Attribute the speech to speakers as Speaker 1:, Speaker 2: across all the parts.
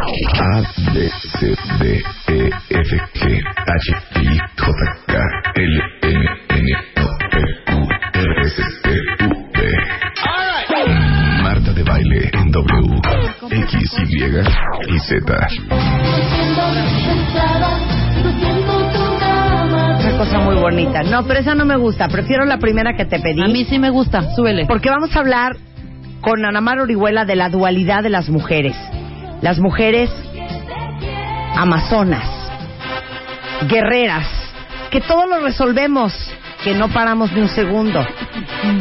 Speaker 1: A, B, C, D, E, F, G, H, I, J, K, L, M, N, O, P, Q, R, S, T, U, V. Marta de baile en W, X, Y y Z.
Speaker 2: Una cosa muy bonita. No, pero esa no me gusta. Prefiero la primera que te pedí.
Speaker 3: A mí sí me gusta, súbele.
Speaker 2: Porque vamos a hablar con Ana Mar Orihuela de la dualidad de las mujeres. Las mujeres amazonas, guerreras, que todo lo resolvemos, que no paramos ni un segundo,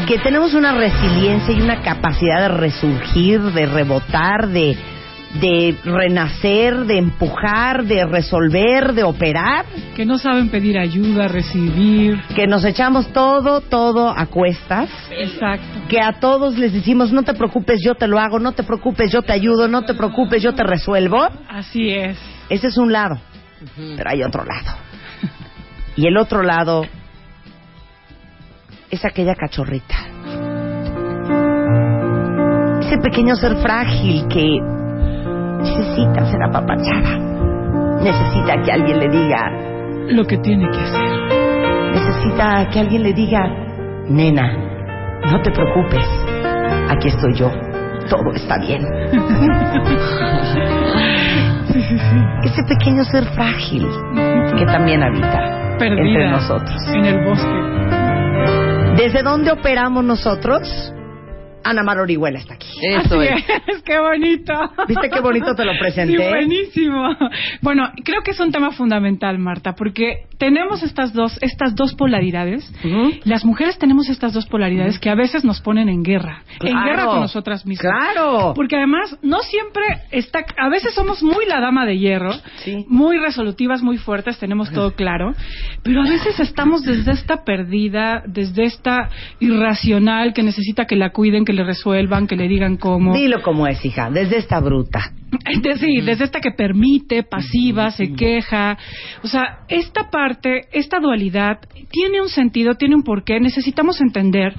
Speaker 2: que tenemos una resiliencia y una capacidad de resurgir, de rebotar, de, de renacer, de empujar, de resolver, de operar,
Speaker 4: Que no saben pedir ayuda, recibir.
Speaker 2: que nos echamos todo, todo a cuestas.
Speaker 4: Exacto.
Speaker 2: que a todos les decimos, no te preocupes, yo te lo hago, no te preocupes, yo te ayudo, no te preocupes, yo te resuelvo.
Speaker 4: Así es.
Speaker 2: Ese es un lado, pero hay otro lado. Y el otro lado es aquella cachorrita. Ese pequeño ser frágil que necesita ser apapachada. Necesita que alguien le diga,
Speaker 4: Lo que tiene que hacer.
Speaker 2: necesita que alguien le diga, nena, no te preocupes, aquí estoy yo, todo está bien. Ese pequeño ser frágil que también habita
Speaker 4: Perdida
Speaker 2: entre nosotros.
Speaker 4: En el bosque.
Speaker 2: ¿Desde dónde operamos nosotros? Ana Mar Orihuela está aquí.
Speaker 3: Eso
Speaker 4: Así
Speaker 3: es.
Speaker 4: es. ¡Qué bonito!
Speaker 2: ¿Viste qué bonito te lo presenté?
Speaker 4: Sí, buenísimo. Bueno, creo que es un tema fundamental, Marta, porque tenemos estas dos, estas dos polaridades. Las mujeres tenemos estas dos polaridades que a veces nos ponen en guerra. En guerra con nosotras mismas.
Speaker 2: Claro.
Speaker 4: Porque además no siempre está, a veces somos muy la dama de hierro,
Speaker 2: Sí.
Speaker 4: muy resolutivas, muy fuertes, tenemos todo claro, pero a veces estamos desde esta perdida, desde esta irracional que necesita que la cuiden, que le resuelvan, que le digan cómo.
Speaker 2: Dilo como es, hija, desde esta bruta.
Speaker 4: Sí, desde esta que permite, pasiva, se queja. O sea, esta parte, esta dualidad, tiene un sentido, tiene un porqué. Necesitamos entender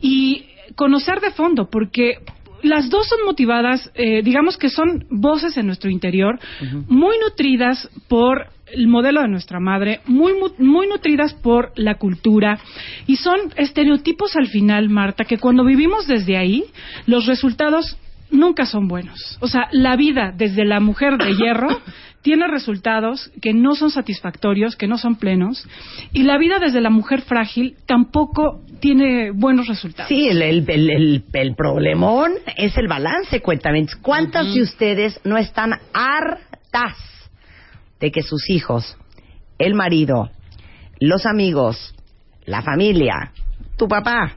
Speaker 4: y conocer de fondo, porque las dos son motivadas, eh, digamos que son voces en nuestro interior, muy nutridas por el modelo de nuestra madre, muy, mu- muy nutridas por la cultura y son estereotipos al final, Marta, que cuando vivimos desde ahí, los resultados nunca son buenos. O sea, la vida desde la mujer de hierro tiene resultados que no son satisfactorios, que no son plenos, y la vida desde la mujer frágil tampoco tiene buenos resultados.
Speaker 2: Sí, el, el, el, el- problemón es el balance, cuéntame. ¿Cuántas de ustedes no están hartas de que sus hijos, el marido, los amigos, la familia, tu papá,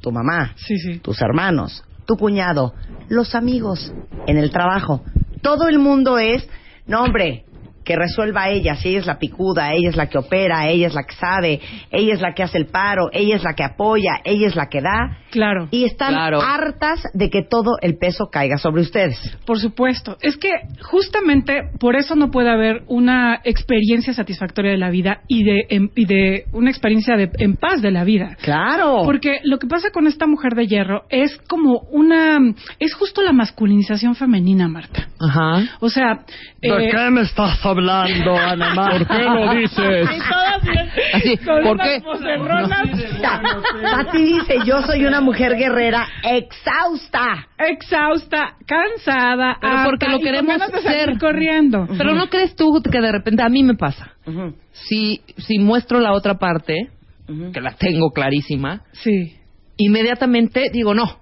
Speaker 2: tu mamá,
Speaker 4: Sí, sí.
Speaker 2: tus hermanos, tu cuñado, los amigos, en el trabajo, todo el mundo es, no hombre, que resuelva ella, si ella es la picuda, ella es la que opera, ella es la que sabe, ella es la que hace el paro, ella es la que apoya, ella es la que da,
Speaker 4: Claro.
Speaker 2: y están
Speaker 3: Claro.
Speaker 2: hartas de que todo el peso caiga sobre ustedes.
Speaker 4: Por supuesto. Es que justamente por eso no puede haber una experiencia satisfactoria de la vida y de, en- y de una experiencia de, en paz de la vida.
Speaker 2: Claro.
Speaker 4: Porque lo que pasa con esta mujer de hierro es como una... Es justo la masculinización femenina, Marta.
Speaker 3: Ajá.
Speaker 4: O sea... eh,
Speaker 5: me estás hablando, Ana Mar? ¿Por qué lo dices?
Speaker 3: Así,
Speaker 4: con
Speaker 3: ¿por
Speaker 4: unas
Speaker 3: qué?
Speaker 2: Pati dice, yo soy una mujer guerrera exhausta.
Speaker 4: exhausta, cansada,
Speaker 3: Pero
Speaker 4: harta
Speaker 3: porque lo queremos ser.
Speaker 4: corriendo.
Speaker 3: Pero no crees tú que de repente a mí me pasa. Si, si muestro la otra parte, que la tengo clarísima,
Speaker 4: Sí,
Speaker 3: inmediatamente digo no.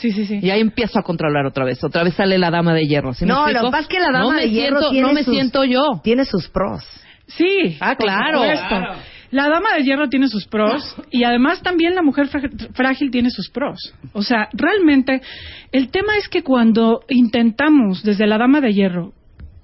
Speaker 4: Sí, sí, sí.
Speaker 3: Y ahí empiezo a controlar otra vez. Otra vez sale la dama de hierro. ¿sí me
Speaker 2: No, lo que pasa es que la dama
Speaker 3: no
Speaker 2: de hierro
Speaker 3: siento,
Speaker 2: tiene
Speaker 3: No me
Speaker 2: sus-
Speaker 3: siento yo.
Speaker 2: Tiene sus pros.
Speaker 4: Sí.
Speaker 3: Ah,
Speaker 4: por
Speaker 3: claro.
Speaker 4: La dama de hierro tiene sus pros y además también la mujer frá- frágil tiene sus pros. O sea, realmente el tema es que cuando intentamos desde la dama de hierro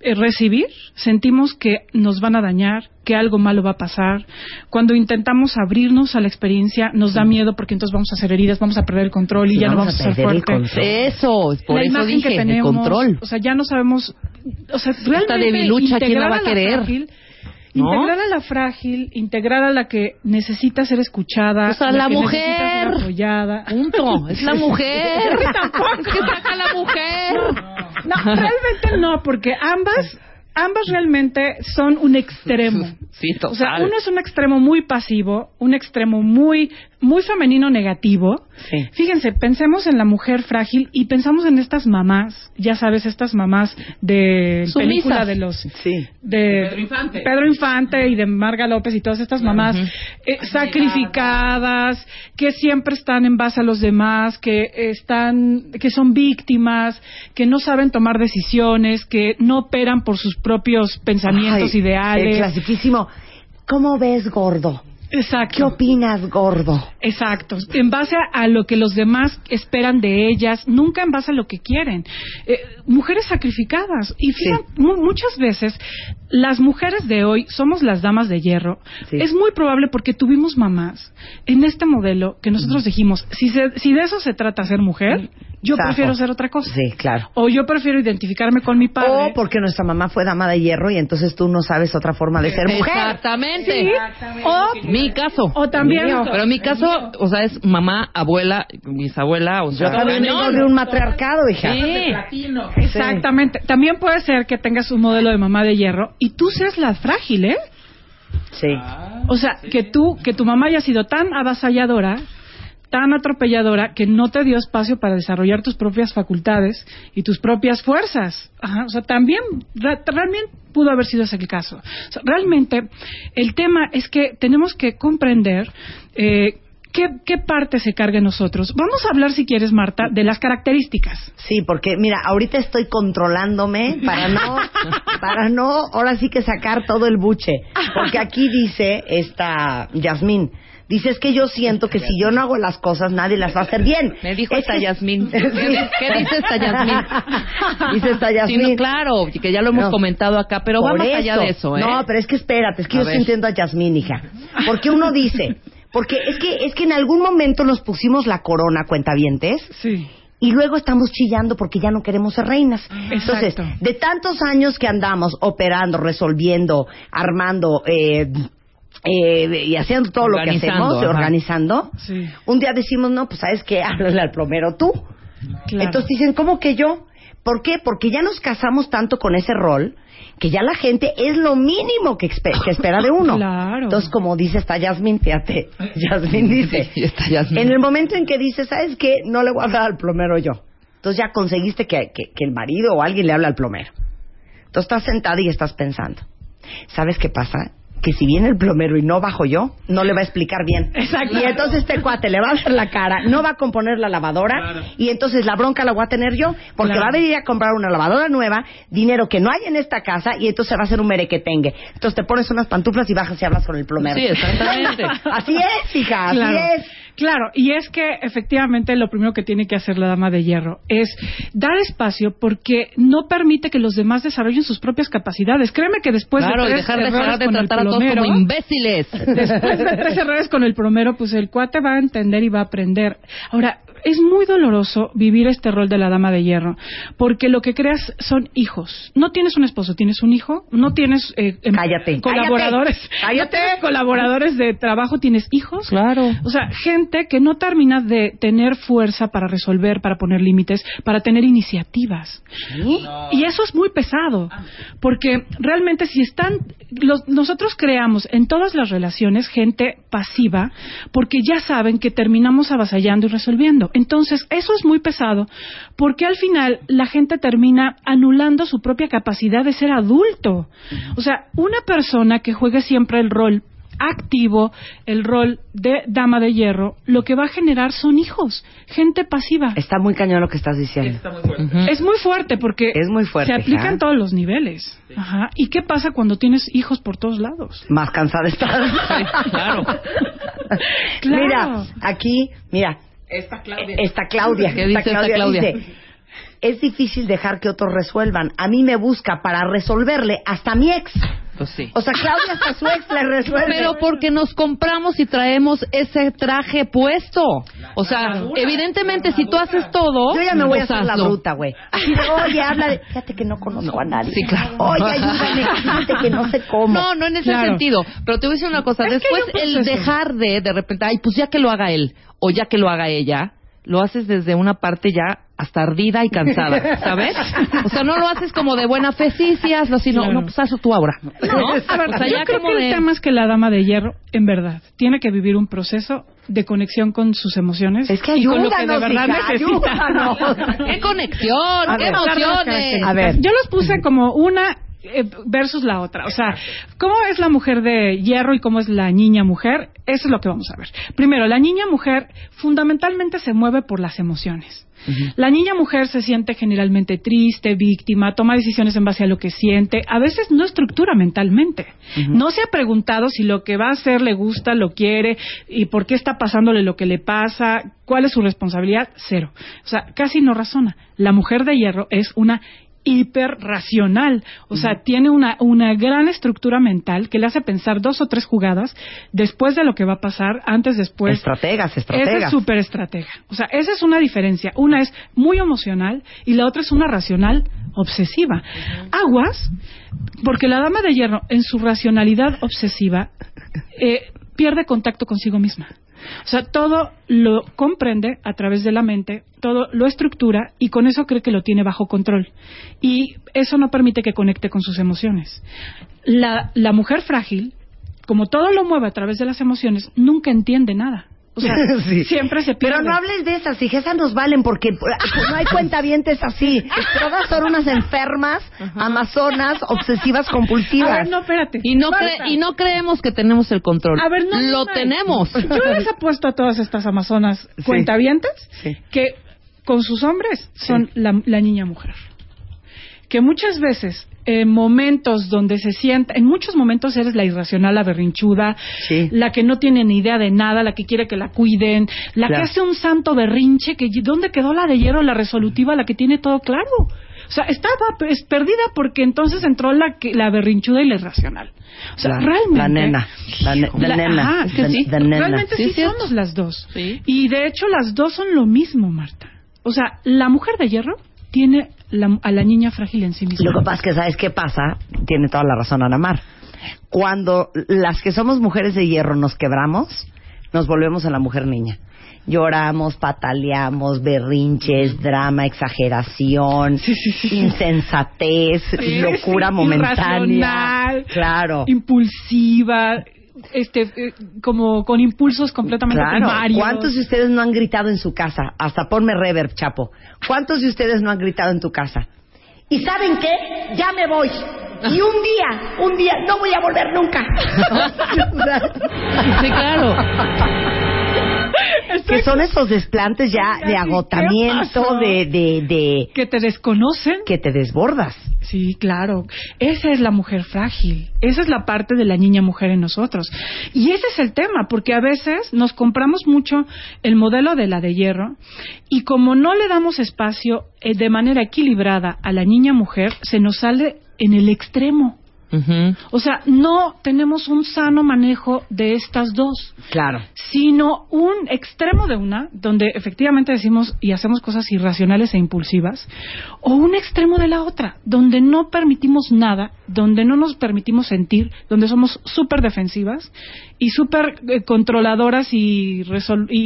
Speaker 4: recibir, sentimos que nos van a dañar, que algo malo va a pasar. Cuando intentamos abrirnos a la experiencia, nos da miedo porque entonces vamos a hacer heridas, vamos a perder el control y
Speaker 2: Sí,
Speaker 4: ya no
Speaker 2: vamos
Speaker 4: vamos
Speaker 2: a
Speaker 4: a ser
Speaker 2: el
Speaker 4: fuertes.
Speaker 3: Eso, por
Speaker 4: la
Speaker 3: eso
Speaker 4: imagen
Speaker 3: dije,
Speaker 4: que
Speaker 3: el
Speaker 4: tenemos,
Speaker 3: control.
Speaker 4: o sea, ya no sabemos, o sea, realmente
Speaker 3: debilucha, ¿quién la va a querer?
Speaker 4: frágil,
Speaker 3: ¿No?
Speaker 4: Integrar a la frágil, integrar a la que necesita ser escuchada,
Speaker 3: O sea, la
Speaker 4: que
Speaker 3: mujer.
Speaker 4: necesita ser apoyada.
Speaker 3: Punto. Es la mujer.
Speaker 4: Tampoco.
Speaker 3: Que saca la mujer.
Speaker 4: No, realmente no, porque ambas ambas realmente son un extremo.
Speaker 3: Sí, total.
Speaker 4: O sea, uno es un extremo muy pasivo, un extremo muy muy femenino negativo.
Speaker 2: Sí.
Speaker 4: Fíjense, pensemos en la mujer frágil y pensamos en estas mamás, ya sabes, estas mamás de
Speaker 3: Sumisas.
Speaker 4: película de los
Speaker 2: Sí.
Speaker 4: de Pedro Infante. Pedro Infante y de Marga López y todas estas mamás eh, sacrificadas, que siempre están en base a los demás, que están, que son víctimas, que no saben tomar decisiones, que no operan por sus propios pensamientos
Speaker 2: Ay, El
Speaker 4: ideales.
Speaker 2: clasiquísimo. ¿Cómo ves, gordo? ¿Qué
Speaker 4: Exacto.
Speaker 2: opinas, gordo?
Speaker 4: Exacto, en base a, a lo que los demás esperan de ellas, nunca en base a lo que quieren. Eh, mujeres sacrificadas. Y fíjate, mu- muchas veces las mujeres de hoy somos las damas de hierro.
Speaker 2: Sí.
Speaker 4: Es muy probable porque tuvimos mamás en este modelo que nosotros dijimos, si, se- si de eso se trata ser mujer, yo prefiero ser otra cosa.
Speaker 2: Sí, claro.
Speaker 4: O yo prefiero identificarme con mi padre.
Speaker 2: O porque nuestra mamá fue dama de hierro y entonces tú no sabes otra forma de ser mujer.
Speaker 3: Exactamente.
Speaker 4: Sí. O,
Speaker 3: Mi caso.
Speaker 4: o también...
Speaker 3: Pero mi caso, o sea, es mamá, abuela, bisabuela, o sea,
Speaker 2: Yo también vengo de un matriarcado, hija.
Speaker 3: Sí.
Speaker 4: Exactamente. También puede ser que tengas un modelo de mamá de hierro y tú seas la frágil, ¿eh?
Speaker 2: Sí.
Speaker 4: O sea, que tú, que tu mamá haya sido tan avasalladora, tan atropelladora, que no te dio espacio para desarrollar tus propias facultades y tus propias fuerzas. Ajá, o sea, también, re- realmente pudo haber sido ese el caso. O sea, realmente, el tema es que tenemos que comprender eh, qué, qué parte se carga en nosotros. Vamos a hablar, si quieres, Marta, de las características.
Speaker 2: Sí, porque mira, ahorita estoy controlándome para no, para no, ahora sí que sacar todo el buche. Porque aquí dice esta Yasmín, dice es que yo siento que si yo no hago las cosas nadie las va a hacer bien.
Speaker 3: Me dijo
Speaker 2: Es
Speaker 3: esta
Speaker 2: que-
Speaker 3: Yasmín. ¿Qué,
Speaker 2: Sí.
Speaker 3: dice- esta Yasmín?
Speaker 2: Dice esta
Speaker 3: Sí,
Speaker 2: Yasmín.
Speaker 3: no, claro, que ya lo hemos
Speaker 2: No.
Speaker 3: comentado acá, pero va
Speaker 2: Por
Speaker 3: más allá de eso, ¿eh?
Speaker 2: No, pero es que espérate, es que
Speaker 3: A
Speaker 2: yo
Speaker 3: ver.
Speaker 2: estoy entiendo a Yasmín, hija. Porque uno dice, porque es que es que en algún momento nos pusimos la corona, cuentavientes,
Speaker 4: Sí.
Speaker 2: y luego estamos chillando porque ya no queremos ser reinas. Entonces,
Speaker 4: Exacto.
Speaker 2: de tantos años que andamos operando, resolviendo, armando eh, eh, y haciendo todo lo que hacemos,
Speaker 3: ajá.
Speaker 2: organizando,
Speaker 4: Sí.
Speaker 2: un día decimos, no, pues sabes qué, háblale al plomero tú.
Speaker 4: Claro.
Speaker 2: Entonces dicen, ¿cómo que yo? ¿Por qué? Porque ya nos casamos tanto con ese rol que ya la gente es lo mínimo que, espe- que espera de uno.
Speaker 4: Claro.
Speaker 2: Entonces, como dice esta Yasmin, fíjate, Yasmin dice, en el momento en que dice, ¿sabes qué? No le voy a hablar al plomero yo. Entonces ya conseguiste que, que- que el marido o alguien le hable al plomero. Entonces estás sentada y estás pensando, ¿sabes qué pasa? Que si viene el plomero y no bajo yo, no le va a explicar bien.
Speaker 4: Exacto.
Speaker 2: Y entonces este cuate le va a ver la cara, no va a componer la lavadora y entonces la bronca la voy a tener yo porque
Speaker 4: Claro.
Speaker 2: va a venir a comprar una lavadora nueva, dinero que no hay en esta casa y entonces va a ser un merequetengue. Entonces te pones unas pantuflas y bajas y hablas con el plomero.
Speaker 3: Sí, exactamente.
Speaker 2: Así es, hija, así
Speaker 4: Claro.
Speaker 2: es.
Speaker 4: Claro, y es que efectivamente lo primero que tiene que hacer la dama de hierro es dar espacio porque no permite que los demás desarrollen sus propias capacidades. Créeme que después
Speaker 3: claro,
Speaker 4: de tres
Speaker 3: dejar,
Speaker 4: errores
Speaker 3: dejar de
Speaker 4: con el
Speaker 3: tratar a todos como imbéciles.
Speaker 4: después de tres errores con el plomero, pues el cuate va a entender y va a aprender. Ahora, es muy doloroso vivir este rol de la dama de hierro, porque lo que creas son hijos. No tienes un esposo, tienes un hijo, no tienes eh, em-
Speaker 2: Cállate,
Speaker 4: colaboradores,
Speaker 2: cállate.
Speaker 4: no tienes colaboradores de trabajo, tienes hijos.
Speaker 3: Claro.
Speaker 4: O sea, gente que no termina de tener fuerza para resolver, para poner límites, para tener iniciativas. Y eso es muy pesado, porque realmente si están, los- nosotros creamos en todas las relaciones gente pasiva, porque ya saben que terminamos avasallando y resolviendo. Entonces, eso es muy pesado, porque al final la gente termina anulando su propia capacidad de ser adulto. O sea, una persona que juegue siempre el rol activo, el rol de dama de hierro, lo que va a generar son hijos, gente pasiva.
Speaker 2: Está muy cañón lo que estás diciendo.
Speaker 3: Ujú.
Speaker 4: Es muy fuerte porque
Speaker 2: Es muy fuerte,
Speaker 4: se aplica en todos los niveles. Ajá. ¿Y qué pasa cuando tienes hijos por todos lados?
Speaker 2: Más cansada estás.
Speaker 3: claro.
Speaker 4: Claro.
Speaker 2: Mira, aquí, mira.
Speaker 3: Esta Claudia.
Speaker 2: Esta Claudia.
Speaker 3: ¿Qué dice esta Claudia?
Speaker 2: dice, es difícil dejar que otros resuelvan. A mí me busca para resolverle hasta mi ex.
Speaker 3: Pues sí.
Speaker 2: O sea, Claudia hasta su ex le resuelve.
Speaker 3: Pero porque nos compramos y traemos ese traje puesto. O sea, evidentemente si tú haces todo,
Speaker 2: Yo ya me voy a hacer la bruta, güey. Oye, habla de... Fíjate que no conozco a nadie.
Speaker 3: Sí, claro.
Speaker 2: Oye, ayúdame, fíjate que no sé cómo.
Speaker 3: No, no en ese
Speaker 4: Claro.
Speaker 3: sentido. Pero te voy a decir una cosa.
Speaker 4: Es
Speaker 3: Después el dejar de, de repente, ay, pues ya que lo haga él o ya que lo haga ella, lo haces desde una parte ya hasta ardida y cansada, ¿sabes? O sea, no lo haces como de buena fe, sí, sí hazlo, sino,
Speaker 4: Claro.
Speaker 3: no, pues hazlo tú ahora. ¿no?
Speaker 4: A ver,
Speaker 3: o sea,
Speaker 4: yo creo que
Speaker 3: de...
Speaker 4: el tema es que la dama de hierro, en verdad, tiene que vivir un proceso de conexión con sus emociones.
Speaker 2: Es que
Speaker 4: y con lo que de
Speaker 2: ayúdanos,
Speaker 4: verdad
Speaker 2: hija,
Speaker 4: necesita.
Speaker 2: ayúdanos.
Speaker 3: ¡Qué conexión!
Speaker 2: A
Speaker 3: ¡Qué
Speaker 2: ver,
Speaker 3: emociones!
Speaker 2: A ver.
Speaker 4: Yo los puse como una eh, versus la otra. O sea, ¿cómo es la mujer de hierro y cómo es la niña mujer? Eso es lo que vamos a ver. Primero, la niña mujer fundamentalmente se mueve por las emociones. La niña mujer se siente generalmente triste, víctima, toma decisiones en base a lo que siente, a veces no estructura mentalmente. No se ha preguntado si lo que va a hacer le gusta, lo quiere y por qué está pasándole lo que le pasa, cuál es su responsabilidad, cero. O sea, casi no razona. La mujer de hierro es una hiperracional, o sea, tiene una, una gran estructura mental que le hace pensar dos o tres jugadas después de lo que va a pasar, antes, después.
Speaker 2: Estrategas,
Speaker 4: Esa
Speaker 2: estrategas.
Speaker 4: es súper estratega. O sea, esa es una diferencia. Una es muy emocional y la otra es una racional obsesiva. Aguas, porque la dama de hierro, en su racionalidad obsesiva, eh, pierde contacto consigo misma. O sea, todo lo comprende a través de la mente, todo lo estructura y con eso cree que lo tiene bajo control. Y eso no permite que conecte con sus emociones. La, la mujer frágil, como todo lo mueve a través de las emociones, nunca entiende nada. O sea,
Speaker 2: Sí.
Speaker 4: siempre se pierde.
Speaker 2: Pero no hables de esas, hijas, esas nos valen porque pues, no hay cuentavientes así. Todas son unas enfermas, amazonas, obsesivas,
Speaker 4: A
Speaker 2: compulsivas.
Speaker 4: ver, no, espérate.
Speaker 3: Y no, cre- y no creemos que tenemos el control.
Speaker 4: A ver, no, no,
Speaker 3: Lo
Speaker 4: no.
Speaker 3: tenemos.
Speaker 4: Yo les apuesto a todas estas amazonas
Speaker 2: Sí.
Speaker 4: cuentavientes
Speaker 2: Sí.
Speaker 4: que con sus hombres son la, la niña mujer. Que muchas veces, en momentos donde se sienta, en muchos momentos eres la irracional, la berrinchuda,
Speaker 2: Sí.
Speaker 4: la que no tiene ni idea de nada, la que quiere que la cuiden, la
Speaker 2: Claro.
Speaker 4: que hace un santo berrinche, que ¿dónde quedó la de hierro, la resolutiva, la que tiene todo claro? O sea, estaba es perdida porque entonces entró la, que- la berrinchuda y la irracional. O sea,
Speaker 2: La-
Speaker 4: realmente.
Speaker 2: La nena. La, ne- la
Speaker 4: La-
Speaker 2: nena.
Speaker 4: ajá, es que
Speaker 2: the-
Speaker 3: sí.
Speaker 2: the nena.
Speaker 4: Realmente
Speaker 3: Sí,
Speaker 4: sí, somos las dos.
Speaker 3: Sí.
Speaker 4: Y de hecho las dos son lo mismo, Marta. O sea, la mujer de hierro tiene la- a la niña frágil en sí misma.
Speaker 2: Lo que pasa es que, ¿sabes qué pasa? Tiene toda la razón Ana Mar. Cuando las que somos mujeres de hierro nos quebramos, nos volvemos en la mujer niña. Lloramos, pataleamos, berrinches, drama, exageración, insensatez,
Speaker 4: Sí,
Speaker 2: locura momentánea.
Speaker 4: irracional,
Speaker 2: Claro.
Speaker 4: impulsiva, este, eh, como con impulsos completamente
Speaker 2: Claro.
Speaker 4: primarios.
Speaker 2: ¿Cuántos de ustedes no han gritado en su casa? Hasta ponme reverb, chapo. ¿Cuántos de ustedes no han gritado en tu casa? ¿Y saben qué? Ya me voy. Y un día, un día, no voy a volver nunca.
Speaker 3: Sí, claro.
Speaker 2: que son esos desplantes ya de
Speaker 4: ¿qué
Speaker 2: agotamiento, de, de, de
Speaker 4: que te desconocen.
Speaker 2: que te desbordas.
Speaker 4: Sí, claro. Esa es la mujer frágil. Esa es la parte de la niña mujer en nosotros. Y ese es el tema, porque a veces nos compramos mucho el modelo de la de hierro y como no le damos espacio eh, de manera equilibrada a la niña mujer, se nos sale en el extremo. O sea, no tenemos un sano manejo de estas dos
Speaker 2: Claro.
Speaker 4: sino un extremo de una, donde efectivamente decimos y hacemos cosas irracionales e impulsivas, o un extremo de la otra, donde no permitimos nada, donde no nos permitimos sentir, donde somos súper defensivas y súper eh, controladoras y,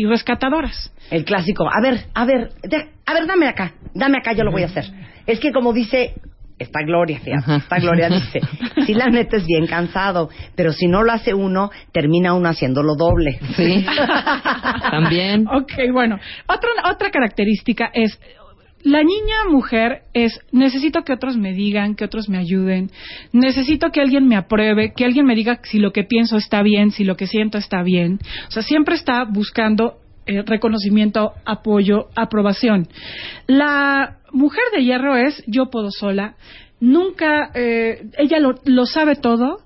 Speaker 4: rescatadoras.
Speaker 2: El clásico. A ver, a ver, de- a ver, dame acá, dame acá, yo lo voy a hacer. Es que como dice esta Gloria, fíjate, Gloria dice, si la neta es bien cansado, pero si no lo hace uno, termina uno haciéndolo doble.
Speaker 3: Sí. También.
Speaker 4: Ok, bueno, otra, otra característica es la niña mujer es necesito que otros me digan, que otros me ayuden, necesito que alguien me apruebe, que alguien me diga si lo que pienso está bien, si lo que siento está bien. O sea, siempre está buscando eh, reconocimiento, apoyo, aprobación. La mujer de hierro es yo puedo sola, nunca, eh, ella lo, lo sabe todo,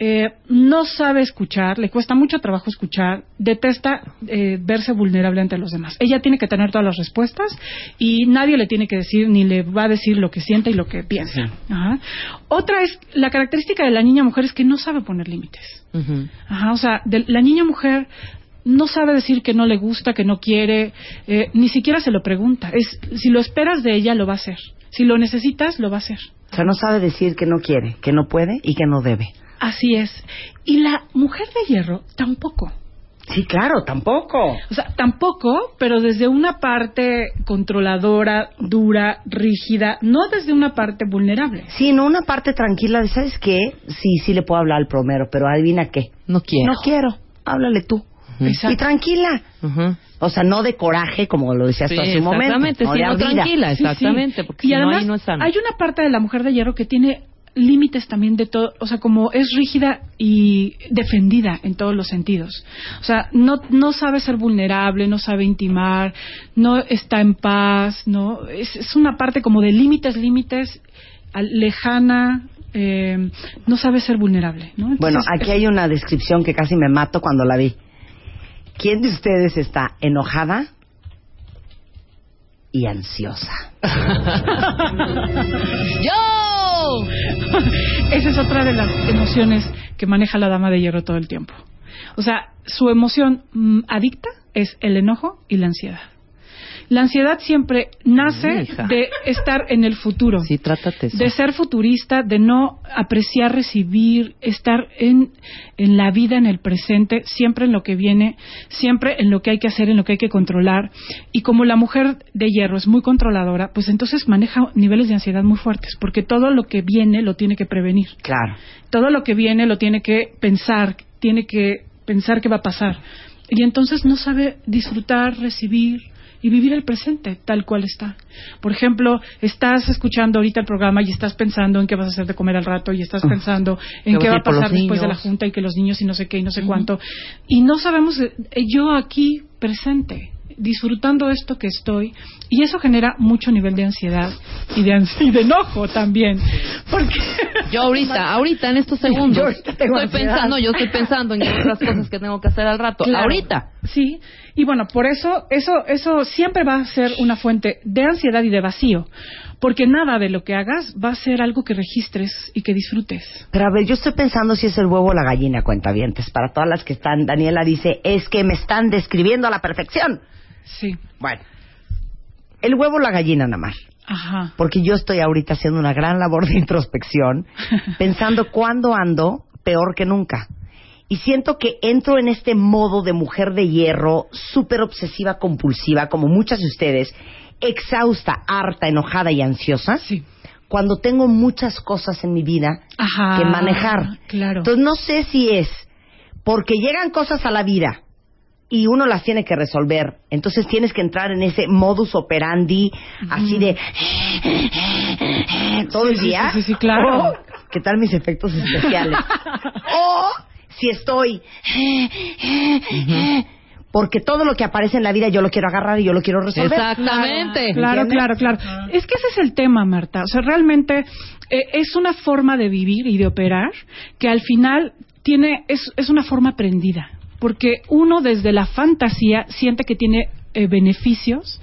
Speaker 4: eh, no sabe escuchar, le cuesta mucho trabajo escuchar, detesta eh, verse vulnerable ante los demás. Ella tiene que tener todas las respuestas y nadie le tiene que decir ni le va a decir lo que siente y lo que piensa. Ajá. Otra es, la característica de la niña mujer es que no sabe poner límites. Ajá, o sea, de- la niña mujer no sabe decir que no le gusta, que no quiere, eh, ni siquiera se lo pregunta. Es, si lo esperas de ella, lo va a hacer. Si lo necesitas, lo va a hacer.
Speaker 2: O sea, no sabe decir que no quiere, que no puede y que no debe.
Speaker 4: Así es. Y la mujer de hierro tampoco.
Speaker 2: Sí, claro, tampoco.
Speaker 4: O sea, tampoco, pero desde una parte controladora, dura, rígida, no desde una parte vulnerable.
Speaker 2: Sí, no una parte tranquila de, ¿sabes qué? Sí, sí le puedo hablar al promero, pero adivina qué.
Speaker 3: No quiero.
Speaker 2: No quiero. Háblale tú.
Speaker 4: Exacto.
Speaker 2: Y tranquila. O sea, no de coraje, como lo decías
Speaker 3: Sí,
Speaker 2: tú hace un momento.
Speaker 3: exactamente,
Speaker 2: no
Speaker 3: tranquila,
Speaker 4: Sí, sí.
Speaker 3: porque
Speaker 4: y
Speaker 3: si no,
Speaker 4: además
Speaker 3: ahí no es sano.
Speaker 4: hay una parte de la mujer de hierro que tiene límites también de todo, o sea, como es rígida y defendida en todos los sentidos. O sea, no, no sabe ser vulnerable, no sabe intimar, no está en paz, no es, es una parte como de límites, límites, al- lejana, eh, no sabe ser vulnerable. ¿no?
Speaker 2: Bueno, aquí hay una descripción que casi me mato cuando la vi. ¿Quién de ustedes está enojada y ansiosa?
Speaker 3: ¡Yo!
Speaker 4: Esa es otra de las emociones que maneja la dama de hierro todo el tiempo. O sea, su emoción mm, adicta es el enojo y la ansiedad. La ansiedad siempre nace
Speaker 3: Hija.
Speaker 4: de estar en el futuro.
Speaker 3: Sí, trátate eso.
Speaker 4: de ser futurista, de no apreciar, recibir, estar en, en la vida, en el presente, siempre en lo que viene, siempre en lo que hay que hacer, en lo que hay que controlar. Y como la mujer de hierro es muy controladora, pues entonces maneja niveles de ansiedad muy fuertes, porque todo lo que viene lo tiene que prevenir.
Speaker 2: Claro.
Speaker 4: Todo lo que viene lo tiene que pensar, tiene que pensar qué va a pasar. Y entonces no sabe disfrutar, recibir y vivir el presente tal cual está. Por ejemplo, estás escuchando ahorita el programa y estás pensando en qué vas a hacer de comer al rato y estás pensando en qué va a pasar después de la junta y que los niños y no sé qué y no sé cuánto. Y no sabemos, eh, yo aquí presente, disfrutando esto que estoy y eso genera mucho nivel de ansiedad y de, ans- y de enojo también. Porque
Speaker 3: Yo ahorita, ahorita en estos segundos,
Speaker 2: Yo ahorita tengo
Speaker 3: estoy
Speaker 2: ansiedad.
Speaker 3: pensando, yo estoy pensando en otras cosas que tengo que hacer al rato.
Speaker 4: Claro.
Speaker 3: Ahorita.
Speaker 4: Sí, y bueno, por eso, eso, eso siempre va a ser una fuente de ansiedad y de vacío, porque nada de lo que hagas va a ser algo que registres y que disfrutes.
Speaker 2: Pero a ver, yo estoy pensando si es el huevo o la gallina, cuentavientes. Para todas las que están, Daniela dice, es que me están describiendo a la perfección.
Speaker 4: Sí,
Speaker 2: Bueno, el huevo o la gallina nada más.
Speaker 4: ajá.
Speaker 2: Porque yo estoy ahorita haciendo una gran labor de introspección, pensando cuándo ando peor que nunca. Y siento que entro en este modo de mujer de hierro, súper obsesiva, compulsiva, como muchas de ustedes, exhausta, harta, enojada y ansiosa,
Speaker 4: Sí.
Speaker 2: cuando tengo muchas cosas en mi vida
Speaker 4: Ajá.
Speaker 2: que manejar.
Speaker 4: Claro.
Speaker 2: Entonces no sé si es porque llegan cosas a la vida y uno las tiene que resolver. Entonces tienes que entrar en ese modus operandi así de todo el día.
Speaker 4: sí, sí, sí, claro.
Speaker 2: O, ¿Qué tal mis efectos especiales? o si estoy porque todo lo que aparece en la vida yo lo quiero agarrar y yo lo quiero resolver.
Speaker 3: Exactamente.
Speaker 4: Claro, claro, claro. Es que ese es el tema, Marta. O sea, realmente eh, es una forma de vivir y de operar que al final tiene es, es una forma aprendida, porque uno desde la fantasía siente que tiene eh, beneficios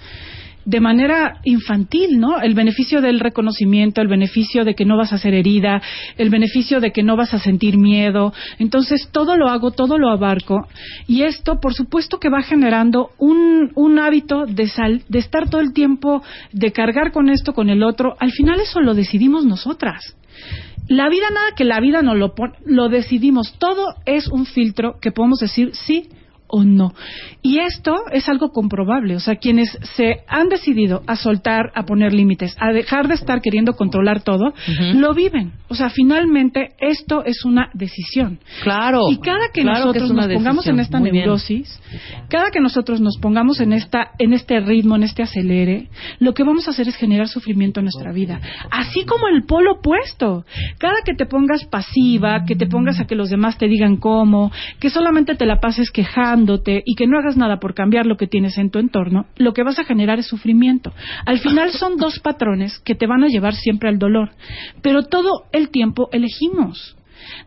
Speaker 4: de manera infantil, ¿no? El beneficio del reconocimiento, el beneficio de que no vas a ser herida, el beneficio de que no vas a sentir miedo. Entonces, todo lo hago, todo lo abarco. Y esto, por supuesto, que va generando un, un hábito de, sal- de estar todo el tiempo, de cargar con esto, con el otro. Al final, eso lo decidimos nosotras. La vida, nada que la vida nos lo pone, lo decidimos. Todo es un filtro que podemos decir sí o no. Y esto es algo comprobable. O sea, quienes se han decidido a soltar, a poner límites, a dejar de estar queriendo controlar todo, lo viven. O sea, finalmente esto es una decisión.
Speaker 3: Claro.
Speaker 4: Y cada que
Speaker 3: Claro
Speaker 4: nosotros nos pongamos en esta
Speaker 3: Muy bien.
Speaker 4: neurosis, cada que nosotros nos pongamos en esta, en este ritmo, en este acelere, lo que vamos a hacer es generar sufrimiento en nuestra vida. Así como el polo opuesto. Cada que te pongas pasiva, que te pongas a que los demás te digan cómo, que solamente te la pases y que no hagas nada por cambiar lo que tienes en tu entorno, lo que vas a generar es sufrimiento. Al final son dos patrones que te van a llevar siempre al dolor. Pero todo el tiempo elegimos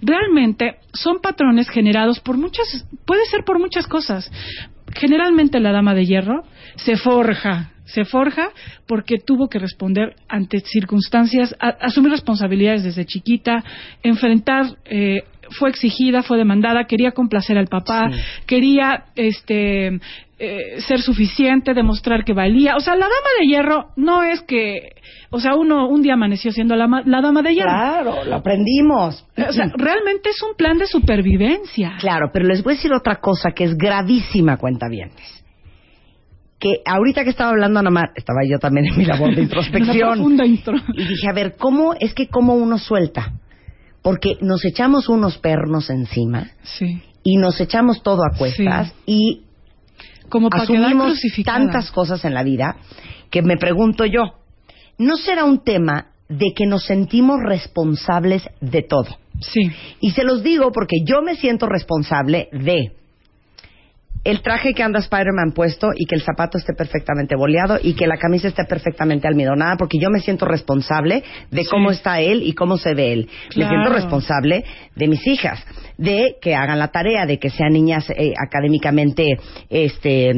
Speaker 4: realmente son patrones generados por muchas, puede ser por muchas cosas. Generalmente la dama de hierro se forja, se forja porque tuvo que responder ante circunstancias, asumir responsabilidades desde chiquita, enfrentar eh, fue exigida, fue demandada, quería complacer al papá, quería este eh, ser suficiente, demostrar que valía. O sea, la dama de hierro no es que, o sea, uno un día amaneció siendo la, la dama de hierro.
Speaker 2: Claro, lo aprendimos.
Speaker 4: O sea, realmente es un plan de supervivencia.
Speaker 2: Claro, pero les voy a decir otra cosa que es gravísima, cuenta bienes. Que ahorita que estaba hablando Ana Mar, estaba yo también en mi labor de introspección.
Speaker 4: Una intro.
Speaker 2: Y dije, a ver, ¿cómo es que cómo uno suelta? Porque nos echamos unos pernos encima.
Speaker 4: Sí.
Speaker 2: Y nos echamos todo a cuestas. Sí. Y
Speaker 4: como para
Speaker 2: asumimos tantas cosas en la vida que me pregunto yo, ¿no será un tema de que nos sentimos responsables de todo?
Speaker 4: Sí.
Speaker 2: Y se los digo porque yo me siento responsable de el traje que anda Spider-Man puesto y que el zapato esté perfectamente boleado y que la camisa esté perfectamente almidonada, porque yo me siento responsable de sí. cómo está él y cómo se ve él. Claro. Me siento responsable de mis hijas, de que hagan la tarea, de que sean niñas eh, académicamente este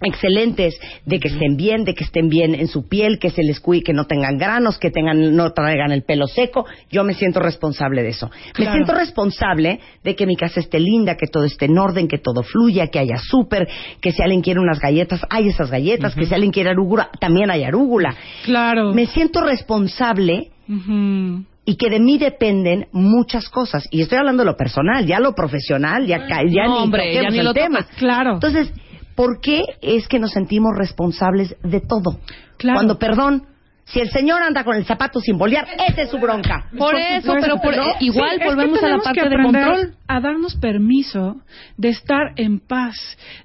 Speaker 2: excelentes, de que estén bien, de que estén bien en su piel, que se les cuide, que no tengan granos, que tengan, no traigan el pelo seco. Yo me siento responsable de eso. Claro. Me siento responsable de que mi casa esté linda, que todo esté en orden, que todo fluya, que haya súper, que si alguien quiere unas galletas, hay esas galletas, uh -huh. que si alguien quiere arúgula, también hay arúgula.
Speaker 4: Claro.
Speaker 2: Me siento responsable.
Speaker 4: Uh -huh
Speaker 2: y que de mí dependen muchas cosas. Y estoy hablando de lo personal, ya lo profesional, ya, ya
Speaker 3: no,
Speaker 2: ni
Speaker 3: hombre, ya ni lo
Speaker 2: tema.
Speaker 3: Tomas.
Speaker 4: Claro.
Speaker 2: Entonces, ¿por qué es que nos sentimos responsables de todo?
Speaker 4: Claro.
Speaker 2: Cuando, perdón, si el señor anda con el zapato sin bolear, esa es su bronca.
Speaker 3: Por, por eso, pero por, ¿no? igual
Speaker 4: sí,
Speaker 3: volvemos
Speaker 4: es que
Speaker 3: a la parte
Speaker 4: que
Speaker 3: de control.
Speaker 4: A darnos permiso de estar en paz,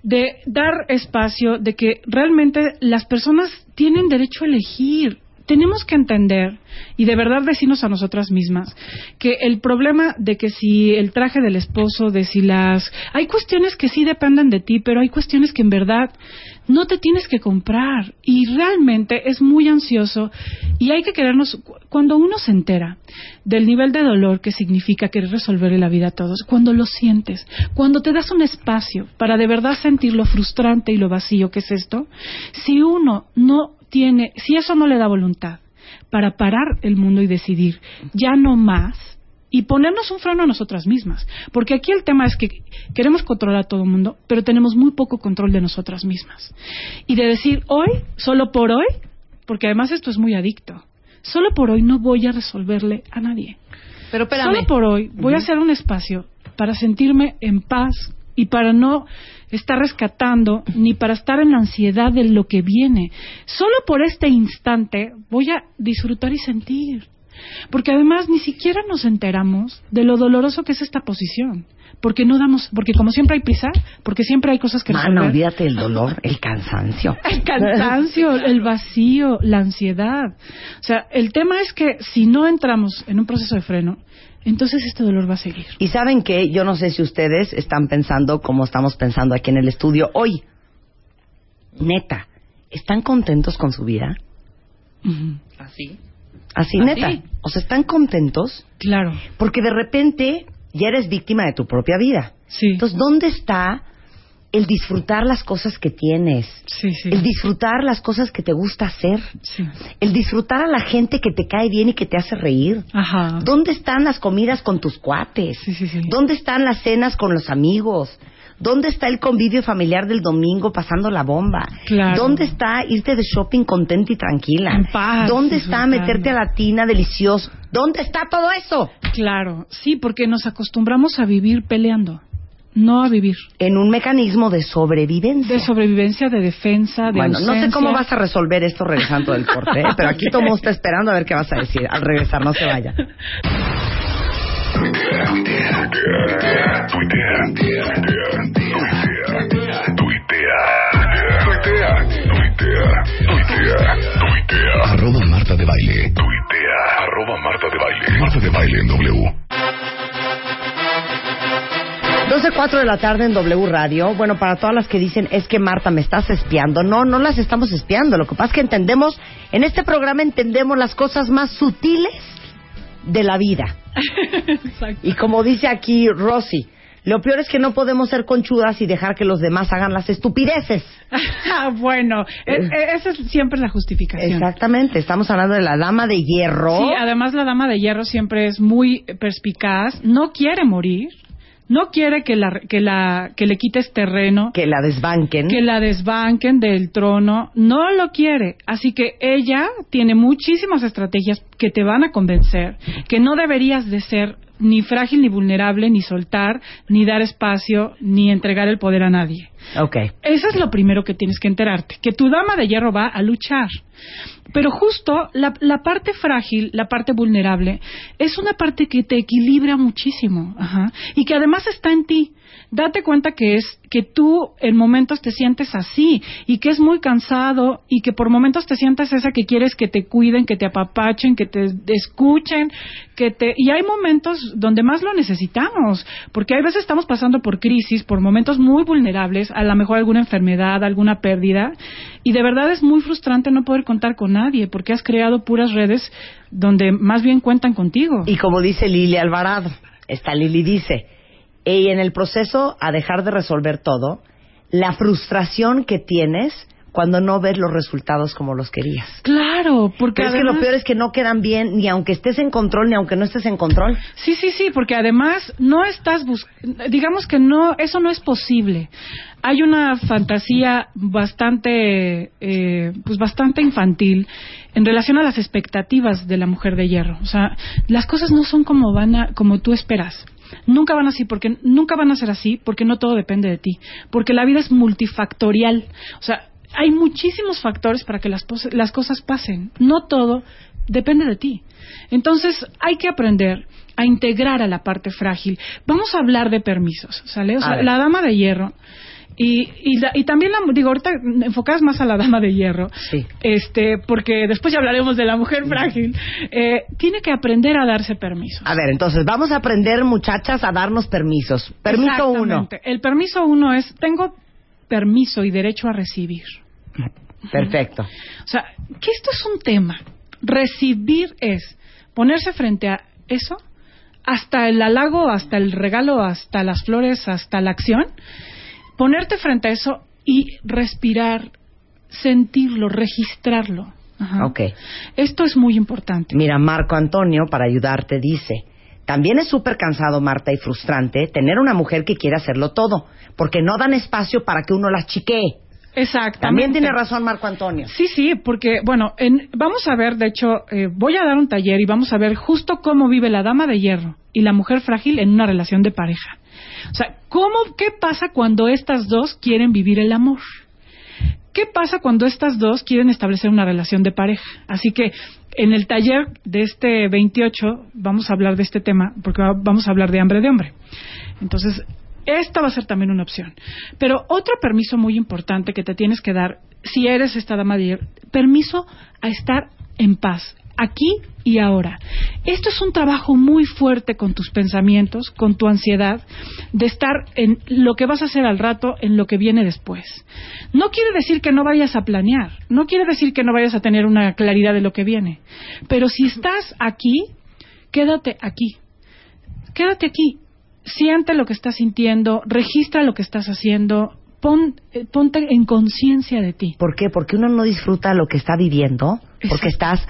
Speaker 4: de dar espacio, de que realmente las personas tienen derecho a elegir tenemos que entender y de verdad decirnos a nosotras mismas que el problema de que si el traje del esposo, de si las... Hay cuestiones que sí dependen de ti, pero hay cuestiones que en verdad no te tienes que comprar. Y realmente es muy ansioso y hay que querernos... Cuando uno se entera del nivel de dolor que significa querer resolverle la vida a todos, cuando lo sientes, cuando te das un espacio para de verdad sentir lo frustrante y lo vacío que es esto, si uno no tiene, si eso no le da voluntad para parar el mundo y decidir ya no más y ponernos un freno a nosotras mismas, porque aquí el tema es que queremos controlar a todo el mundo, pero tenemos muy poco control de nosotras mismas. Y de decir hoy, solo por hoy, porque además esto es muy adicto, solo por hoy no voy a resolverle a nadie.
Speaker 3: Pero espérame.
Speaker 4: Solo por hoy voy uh -huh. a hacer un espacio para sentirme en paz y para no estar rescatando ni para estar en la ansiedad de lo que viene. Solo por este instante voy a disfrutar y sentir. Porque además ni siquiera nos enteramos de lo doloroso que es esta posición. Porque no damos, porque como siempre hay prisa, porque siempre hay cosas que
Speaker 2: Mano,
Speaker 4: resolver.
Speaker 2: olvídate el dolor, el cansancio.
Speaker 4: El cansancio, el vacío, la ansiedad. O sea, el tema es que si no entramos en un proceso de freno, entonces este dolor va a seguir.
Speaker 2: Y saben que yo no sé si ustedes están pensando como estamos pensando aquí en el estudio hoy. Neta, ¿están contentos con su vida?
Speaker 4: Uh -huh.
Speaker 3: Así.
Speaker 2: Así,
Speaker 3: ¿Así?
Speaker 2: neta. O sea, ¿están contentos?
Speaker 4: Claro.
Speaker 2: Porque de repente ya eres víctima de tu propia vida.
Speaker 4: Sí.
Speaker 2: Entonces, ¿dónde está el disfrutar las cosas que tienes?
Speaker 4: Sí, sí.
Speaker 2: El disfrutar las cosas que te gusta hacer.
Speaker 4: Sí.
Speaker 2: El disfrutar a la gente que te cae bien y que te hace reír.
Speaker 4: Ajá.
Speaker 2: ¿Dónde están las comidas con tus cuates?
Speaker 4: Sí, sí, sí.
Speaker 2: ¿Dónde están las cenas con los amigos? ¿Dónde está el convivio familiar del domingo pasando la bomba?
Speaker 4: Claro.
Speaker 2: ¿Dónde está irte de shopping contenta y tranquila?
Speaker 4: En paz,
Speaker 2: ¿Dónde está meterte a la tina delicioso? ¿Dónde está todo eso?
Speaker 4: Claro, sí, porque nos acostumbramos a vivir peleando, no a vivir.
Speaker 2: En un mecanismo de sobrevivencia.
Speaker 4: De sobrevivencia, de defensa, de
Speaker 2: bueno, no sé
Speaker 4: ausencia.
Speaker 2: cómo vas a resolver esto regresando del corte, ¿eh? pero aquí todo el mundo está esperando a ver qué vas a decir al regresar, no se vaya.
Speaker 1: Tuitea, tuitea, tuitea, tuitea, tuitea, tuitea, tuitea, tuitea, arroba Marta de Baile, tuitea, arroba Marta de Baile, Marta de Baile en W.
Speaker 2: 12.04 de la tarde en W Radio. Bueno, para todas las que dicen, es que Marta, me estás espiando. No, no las estamos espiando. Lo que pasa es que entendemos, en este programa entendemos las cosas más sutiles de la vida.
Speaker 4: Exacto.
Speaker 2: Y como dice aquí Rosy, Lo peor es que no podemos ser conchudas y dejar que los demás hagan las estupideces.
Speaker 4: Ah, bueno, e- e- esa es siempre la justificación.
Speaker 2: Exactamente, estamos hablando de la dama de hierro.
Speaker 4: Sí, además la dama de hierro siempre es muy perspicaz, no quiere morir, no quiere que la que la que le quites terreno,
Speaker 2: que la desbanquen.
Speaker 4: que la desbanquen del trono, no lo quiere. Así que ella tiene muchísimas estrategias que te van a convencer que no deberías de ser ni frágil ni vulnerable, ni soltar, ni dar espacio, ni entregar el poder a nadie.
Speaker 2: Ok.
Speaker 4: Eso es lo primero que tienes que enterarte, que tu dama de hierro va a luchar. Pero justo la, la parte frágil, la parte vulnerable, es una parte que te equilibra muchísimo ajá, y que además está en ti. Date cuenta que es que tú en momentos te sientes así y que es muy cansado y que por momentos te sientes esa que quieres que te cuiden, que te apapachen, que te escuchen, que te y hay momentos donde más lo necesitamos, porque hay veces estamos pasando por crisis, por momentos muy vulnerables, a lo mejor alguna enfermedad, alguna pérdida y de verdad es muy frustrante no poder contar con nadie porque has creado puras redes donde más bien cuentan contigo.
Speaker 2: Y como dice Lili Alvarado, esta Lili dice, y en el proceso a dejar de resolver todo, la frustración que tienes cuando no ves los resultados como los querías.
Speaker 4: Claro, porque
Speaker 2: Pero es que lo peor es que no quedan bien ni aunque estés en control ni aunque no estés en control.
Speaker 4: Sí, sí, sí, porque además no estás bus digamos que no, eso no es posible. Hay una fantasía bastante, eh, pues bastante infantil en relación a las expectativas de la mujer de hierro. O sea, las cosas no son como van a, como tú esperas. Nunca van así, porque nunca van a ser así, porque no todo depende de ti, porque la vida es multifactorial. O sea, hay muchísimos factores para que las, las cosas pasen. No todo depende de ti. Entonces, hay que aprender a integrar a la parte frágil. Vamos a hablar de permisos, ¿sale? O sea, la dama de hierro. Y, y, la- y también, la, digo, ahorita enfocadas más a la dama de hierro,
Speaker 2: Sí.
Speaker 4: este, porque después ya hablaremos de la mujer frágil, eh, tiene que aprender a darse permisos.
Speaker 2: A ver, entonces vamos a aprender, muchachas, a darnos permisos. Permiso uno.
Speaker 4: Exactamente. El permiso uno es, tengo permiso y derecho a recibir.
Speaker 2: Perfecto.
Speaker 4: O sea, que esto es un tema. Recibir es ponerse frente a eso, hasta el halago, hasta el regalo, hasta las flores, hasta la acción, ponerte frente a eso y respirar, sentirlo, registrarlo. Ajá.
Speaker 2: Ok.
Speaker 4: Esto es muy importante.
Speaker 2: Mira, Marco Antonio, para ayudarte, dice, también es súper cansado, Marta, y frustrante tener una mujer que quiere hacerlo todo, porque no dan espacio para que uno las chiquee.
Speaker 4: Exactamente.
Speaker 2: También tiene razón Marco Antonio.
Speaker 4: Sí, sí, porque, bueno, en- vamos a ver, de hecho, eh, voy a dar un taller y vamos a ver justo cómo vive la dama de hierro y la mujer frágil en una relación de pareja. O sea, ¿cómo, qué pasa cuando estas dos quieren vivir el amor? ¿Qué pasa cuando estas dos quieren establecer una relación de pareja? Así que en el taller de este 28 vamos a hablar de este tema, porque va- vamos a hablar de hambre de hombre. Entonces, esta va a ser también una opción. Pero otro permiso muy importante que te tienes que dar, si eres esta dama de hierro, permiso a estar en paz, aquí y ahora. Esto es un trabajo muy fuerte con tus pensamientos, con tu ansiedad, de estar en lo que vas a hacer al rato, en lo que viene después. No quiere decir que no vayas a planear, no quiere decir que no vayas a tener una claridad de lo que viene, pero si estás aquí, quédate aquí. Quédate aquí, siente lo que estás sintiendo, registra lo que estás haciendo, pon, eh, ponte en conciencia de ti.
Speaker 2: ¿Por qué? Porque uno no disfruta lo que está viviendo, porque estás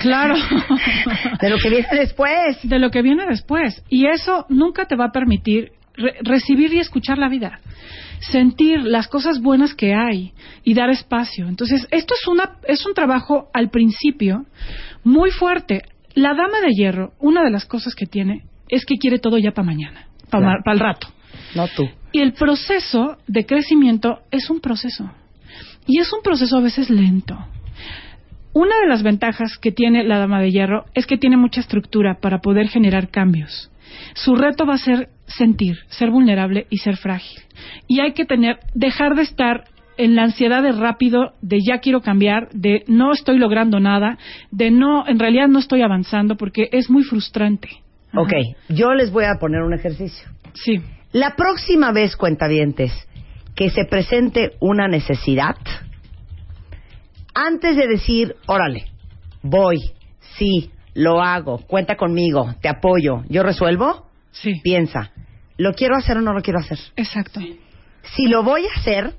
Speaker 4: Claro.
Speaker 2: de lo que viene después.
Speaker 4: de lo que viene después. Y eso nunca te va a permitir re- recibir y escuchar la vida. Sentir las cosas buenas que hay y dar espacio. Entonces, esto es, una, es un trabajo al principio muy fuerte. La dama de hierro, una de las cosas que tiene es que quiere todo ya para mañana, para
Speaker 2: Claro.
Speaker 4: el rato.
Speaker 2: No tú.
Speaker 4: Y el proceso de crecimiento es un proceso. Y es un proceso a veces lento. Una de las ventajas que tiene la dama de hierro es que tiene mucha estructura para poder generar cambios. Su reto va a ser sentir, ser vulnerable y ser frágil. Y hay que tener, dejar de estar en la ansiedad de rápido, de ya quiero cambiar, de no estoy logrando nada, de no, en realidad no estoy avanzando porque es muy frustrante.
Speaker 2: Ok, yo les voy a poner un ejercicio.
Speaker 4: Sí.
Speaker 2: La próxima vez, cuentavientes, que se presente una necesidad, antes de decir, órale, voy, sí, lo hago, cuenta conmigo, te apoyo, yo resuelvo,
Speaker 4: Sí.
Speaker 2: Piensa, ¿lo quiero hacer o no lo quiero hacer?
Speaker 4: Exacto.
Speaker 2: Si lo voy a hacer,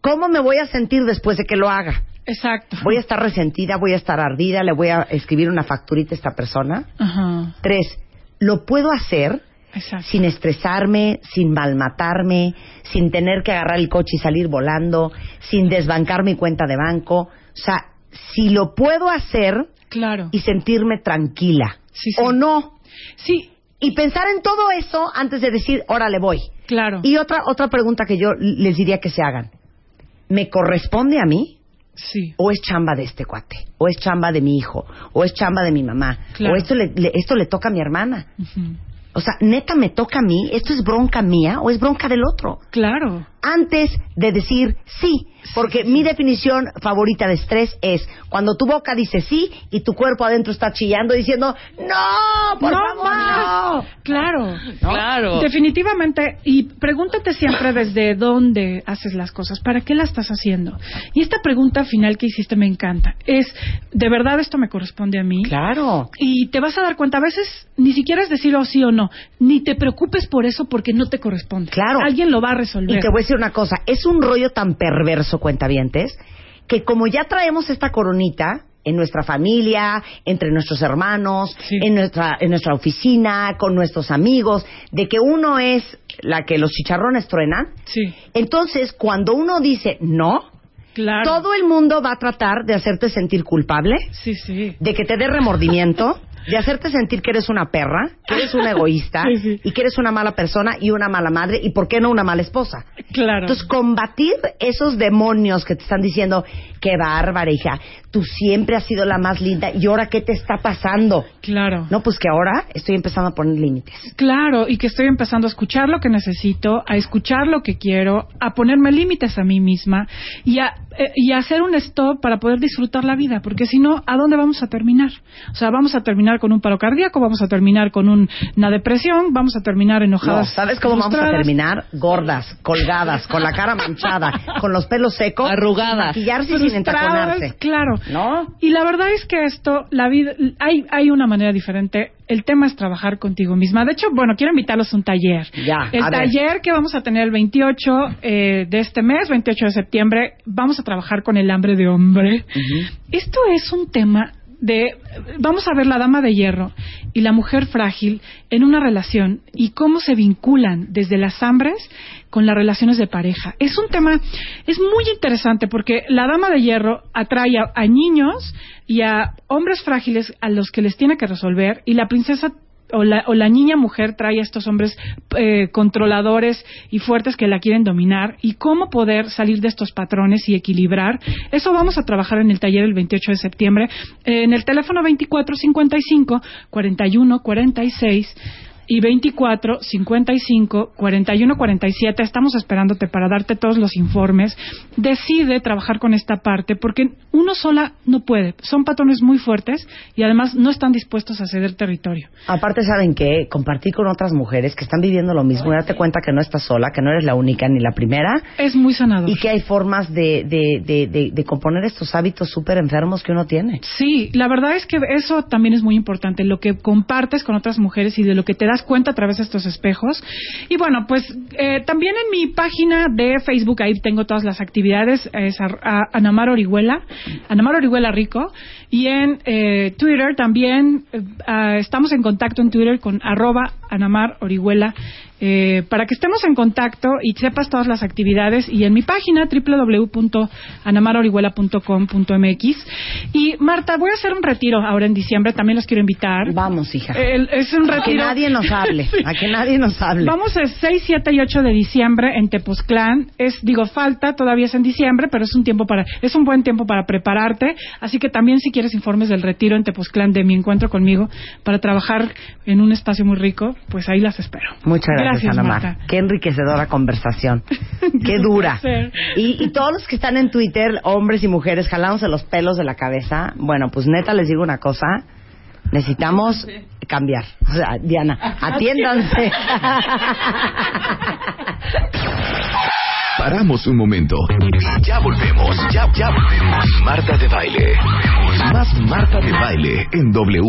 Speaker 2: ¿cómo me voy a sentir después de que lo haga?
Speaker 4: Exacto.
Speaker 2: ¿Voy a estar resentida? ¿Voy a estar ardida? ¿Le voy a escribir una facturita a esta persona?
Speaker 4: Ajá.
Speaker 2: Tres, ¿lo puedo hacer
Speaker 4: Exacto.
Speaker 2: sin estresarme, sin malmatarme, sin tener que agarrar el coche y salir volando, sin desbancar mi cuenta de banco? O sea, si lo puedo hacer
Speaker 4: Claro.
Speaker 2: y sentirme tranquila.
Speaker 4: Sí, sí.
Speaker 2: ¿O no?
Speaker 4: Sí,
Speaker 2: Y pensar en todo eso antes de decir, órale, voy.
Speaker 4: claro.
Speaker 2: Y otra, otra pregunta que yo les diría que se hagan. ¿Me corresponde a mí?
Speaker 4: Sí.
Speaker 2: ¿O es chamba de este cuate? ¿O es chamba de mi hijo? ¿O es chamba de mi mamá?
Speaker 4: Claro.
Speaker 2: ¿O esto le, le- esto le toca a mi hermana? O sea, neta, ¿me toca a mí? ¿Esto es bronca mía o es bronca del otro?
Speaker 4: Claro.
Speaker 2: Antes de decir sí, porque mi definición favorita de estrés es cuando tu boca dice sí y tu cuerpo adentro está chillando diciendo, no, por
Speaker 4: no
Speaker 2: favor,
Speaker 4: más.
Speaker 2: no.
Speaker 4: Claro.
Speaker 3: Claro.
Speaker 4: Definitivamente, y pregúntate siempre desde dónde haces las cosas, para qué las estás haciendo. Y esta pregunta final que hiciste me encanta. Es, ¿de verdad esto me corresponde a mí?
Speaker 2: Claro.
Speaker 4: Y te vas a dar cuenta, a veces ni siquiera es decir oh, sí o no, ni te preocupes por eso porque no te corresponde.
Speaker 2: Claro.
Speaker 4: Alguien lo va a resolver.
Speaker 2: Y te voy a decir una cosa, es un rollo tan perverso, cuentavientes, que como ya traemos esta coronita en nuestra familia, entre nuestros hermanos,
Speaker 4: Sí.
Speaker 2: en nuestra en nuestra oficina, con nuestros amigos, de que uno es la que los chicharrones truenan,
Speaker 4: Sí,
Speaker 2: entonces cuando uno dice no,
Speaker 4: claro.
Speaker 2: todo el mundo va a tratar de hacerte sentir culpable,
Speaker 4: Sí, sí.
Speaker 2: de que te dé remordimiento, de hacerte sentir que eres una perra, que eres una egoísta
Speaker 4: Sí, sí.
Speaker 2: y que eres una mala persona y una mala madre y por qué no una mala esposa.
Speaker 4: Claro.
Speaker 2: Entonces, combatir esos demonios que te están diciendo, qué bárbara, hija, tú siempre has sido la más linda y ahora qué te está pasando.
Speaker 4: claro.
Speaker 2: No, pues que ahora estoy empezando a poner límites.
Speaker 4: Claro, y que estoy empezando a escuchar lo que necesito, a escuchar lo que quiero, a ponerme límites a mí misma y a, eh, y a hacer un stop para poder disfrutar la vida, porque si no, ¿a dónde vamos a terminar? O sea, vamos a terminar con un paro cardíaco, vamos a terminar con un- una depresión, vamos a terminar
Speaker 2: No,
Speaker 4: enojadas.
Speaker 2: ¿sabes cómo vamos a terminar? Gordas, colgadas, con la cara manchada, con los pelos secos,
Speaker 3: Arrugadas.
Speaker 2: maquillarse sin entaconarse.
Speaker 4: Claro.
Speaker 2: ¿No?
Speaker 4: Y la verdad es que esto, la vida, hay, hay una manera diferente. El tema es trabajar contigo misma. De hecho, bueno, quiero invitarlos a un taller.
Speaker 2: Ya,
Speaker 4: El
Speaker 2: ver.
Speaker 4: taller que vamos a tener el 28 eh, de este mes, 28 de septiembre, vamos a trabajar con el hambre de hombre. Esto es un tema de, vamos a ver la dama de hierro y la mujer frágil en una relación y cómo se vinculan desde las hambres con las relaciones de pareja. Es un tema, es muy interesante porque la dama de hierro atrae a, a niños y a hombres frágiles a los que les tiene que resolver y la princesa o la, o la niña mujer trae a estos hombres eh, controladores y fuertes que la quieren dominar y cómo poder salir de estos patrones y equilibrar. Eso vamos a trabajar en el taller el 28 de septiembre en el teléfono 2455 4146 y 24 55 41 47 estamos esperándote para darte todos los informes. Decide trabajar con esta parte porque uno sola no puede. Son patrones muy fuertes y además no están dispuestos a ceder territorio.
Speaker 2: Aparte, ¿saben qué? Compartir con otras mujeres que están viviendo lo mismo y darte cuenta que no estás sola, que no eres la única ni la primera.
Speaker 4: Es muy sanador.
Speaker 2: Y que hay formas de, de, de, de, de componer estos hábitos súper enfermos que uno tiene.
Speaker 4: Sí, la verdad es que eso también es muy importante, lo que compartes con otras mujeres y de lo que te das cuenta a través de estos espejos. Y bueno, pues eh, también en mi página de Facebook, ahí tengo todas las actividades, es a, Anamar Orihuela, Anamar Orihuela Rico, y en eh, Twitter también eh, ah, estamos en contacto en Twitter con arroba Anamar Orihuela. Eh, para que estemos en contacto y sepas todas las actividades y en mi página www.anamarorihuela.com.mx y Marta voy a hacer un retiro ahora en diciembre también los quiero invitar
Speaker 2: Vamos, hija.
Speaker 4: El- es un
Speaker 2: a que
Speaker 4: retiro
Speaker 2: nadie nos hable, a que nadie nos hable.
Speaker 4: Vamos el 6, 7 y 8 de diciembre en Tepoztlán. Es, digo, falta, todavía es en diciembre, pero es un tiempo para, es un buen tiempo para prepararte. Así que también si quieres informes del retiro en Tepoztlán de mi encuentro conmigo para trabajar en un espacio muy rico, pues ahí las espero.
Speaker 2: Muchas gracias,
Speaker 4: Marta.
Speaker 2: Qué enriquecedora conversación. Qué dura. Y, y todos los que están en Twitter, hombres y mujeres, jalándose los pelos de la cabeza, bueno, pues neta les digo una cosa. Necesitamos cambiar. O sea, Diana, atiéndanse.
Speaker 1: Paramos un momento. Ya volvemos. Ya, ya volvemos. Marta de baile. Más Marta de baile en W.